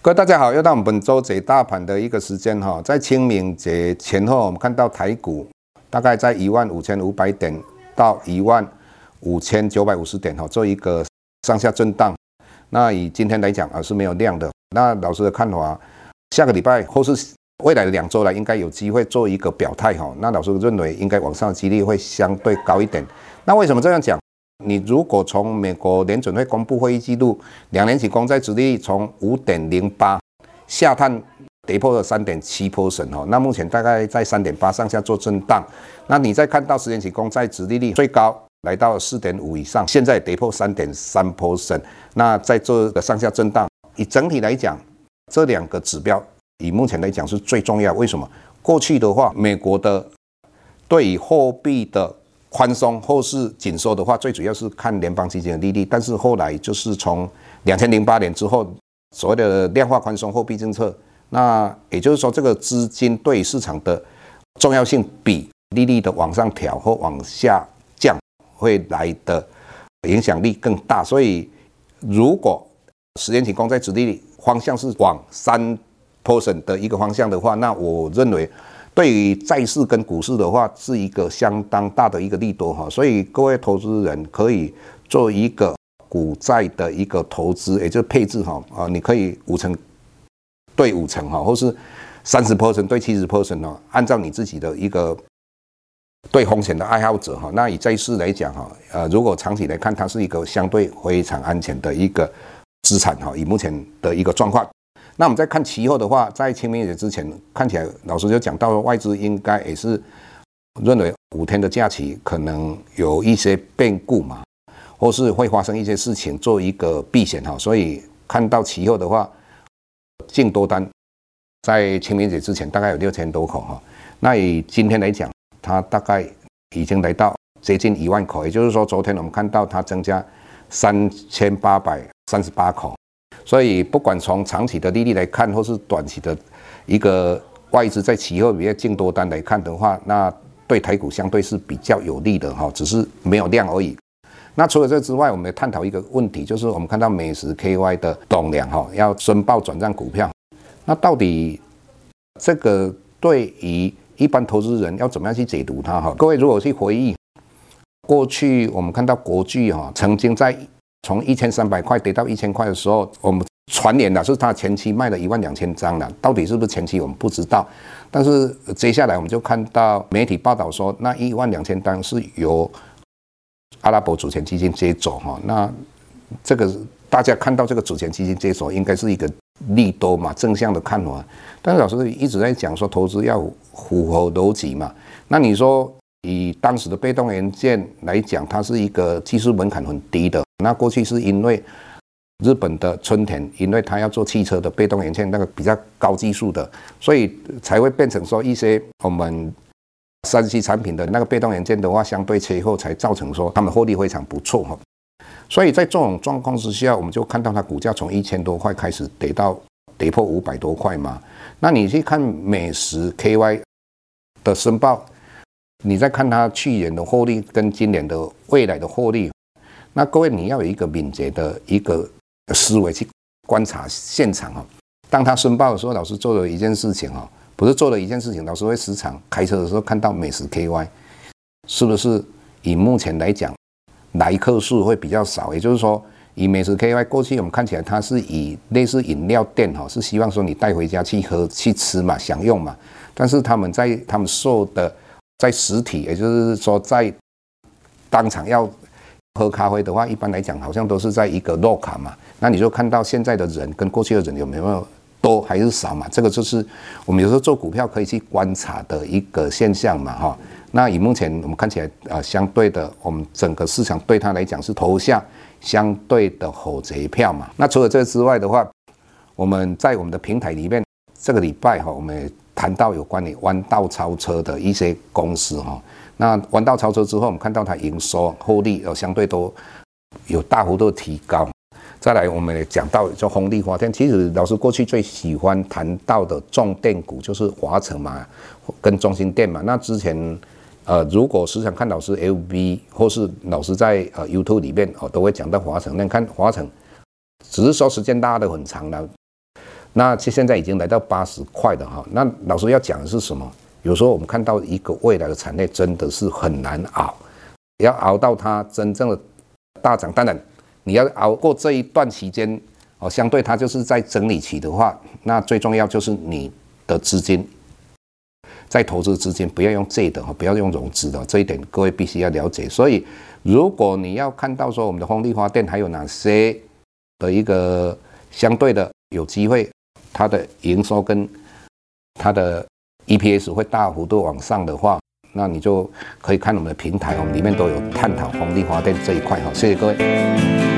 各位大家好，又到我们本周解大盘的一个时间哈，在清明节前后，我们看到台股大概在一万五千五百点到一万五千九百五十点哈，做一个上下震荡。那以今天来讲啊，是没有量的。那老师的看法，下个礼拜或是未来的两周来，应该有机会做一个表态哈。那老师认为应该往上的几率会相对高一点。那为什么这样讲？你如果从美国联准会公布会议记录，两年期公债殖利率从五点零八下探跌破了三点七 percent 哦，那目前大概在三点八上下做震荡。那你再看到十年期公债殖利率最高来到四点五以上，现在跌破三点三 percent，那在这个上下震荡。以整体来讲，这两个指标以目前来讲是最重要。为什么？过去的话，美国的对于货币的宽松或是紧缩的话，最主要是看联邦基金的利率。但是后来就是从两千零八年之后，所谓的量化宽松货币政策，那也就是说，这个资金对市场的重要性比利率的往上调或往下降会来的影响力更大。所以，如果十年期公债殖利率方向是往三坡上的一个方向的话，那我认为。对于债市跟股市的话，是一个相当大的一个利多哈，所以各位投资人可以做一个股债的一个投资，也就是配置哈啊，你可以五成对五成哈，或是三十 percent 对七十 percent 哦，按照你自己的一个对风险的爱好者哈，那以债市来讲哈，呃，如果长期来看，它是一个相对非常安全的一个资产哈，以目前的一个状况。那我们再看期货的话，在清明节之前，看起来老师就讲到了，外资应该也是认为五天的假期可能有一些变故嘛，或是会发生一些事情做一个避险哈，所以看到期货的话，净多单在清明节之前大概有六千多口哈，那以今天来讲，它大概已经来到接近一万口，也就是说昨天我们看到它增加三千八百三十八口。所以，不管从长期的利率来看，或是短期的一个外资在期后比较净多单来看的话，那对台股相对是比较有利的哈，只是没有量而已。那除了这之外，我们探讨一个问题，就是我们看到美食 KY 的董事长哈要申报转让股票，那到底这个对于一般投资人要怎么样去解读它哈？各位如果去回忆过去，我们看到国巨哈曾经在。从一千三百块跌到一千块的时候，我们传言的是他前期卖了一万两千张了，到底是不是前期我们不知道。但是接下来我们就看到媒体报道说，那一万两千张是由阿拉伯主权基金接走哈。那这个大家看到这个主权基金接手，应该是一个利多嘛，正向的看法。但是老师一直在讲说，投资要符合逻辑嘛。那你说以当时的被动元件来讲，它是一个技术门槛很低的。那过去是因为日本的春田，因为他要做汽车的被动元件，那个比较高技术的，所以才会变成说一些我们三 C 产品的那个被动元件的话，相对缺货，才造成说他们获利非常不错哈。所以在这种状况之下，我们就看到它股价从一千多块开始跌到跌破五百多块嘛。那你去看美食 KY 的申报，你再看它去年的获利跟今年的未来的获利。那各位，你要有一个敏捷的一个思维去观察现场哦。当他申报的时候，老师做了一件事情哦，不是做了一件事情，老师会时常开车的时候看到美食 KY，是不是以目前来讲来客数会比较少？也就是说，以美食 KY 过去我们看起来它是以类似饮料店哈，是希望说你带回家去喝去吃嘛，享用嘛。但是他们在他们售的在实体，也就是说在当场要。喝咖啡的话，一般来讲好像都是在一个洛卡嘛，那你就看到现在的人跟过去的人有没有多还是少嘛？这个就是我们有时候做股票可以去观察的一个现象嘛，哈。那以目前我们看起来，呃，相对的，我们整个市场对它来讲是投下相对的火贼票嘛。那除了这个之外的话，我们在我们的平台里面，这个礼拜哈，我们谈到有关于弯道超车的一些公司哈。那弯道超车之后，我们看到它营收获利有相对都有大幅度提高。再来，我们也讲到就红利华电，其实老师过去最喜欢谈到的重电股就是华城嘛，跟中兴电嘛。那之前。呃，如果时常看老师 FB 或是老师在呃 YouTube 里面哦，都会讲到华城。那看华城，只是说时间拉得很长了，那其实现在已经来到八十块的哈。那老师要讲的是什么？有时候我们看到一个未来的产业真的是很难熬，要熬到它真正的大涨。当然，你要熬过这一段期间哦，相对它就是在整理期的话，那最重要就是你的资金。在投资之间不要用借的哈，不要用融资的，这一点各位必须要了解。所以，如果你要看到说我们的风力发电还有哪些的一个相对的有机会，它的营收跟它的 EPS 会大幅度往上的话，那你就可以看我们的平台，我们里面都有探讨风力发电这一块哈。谢谢各位。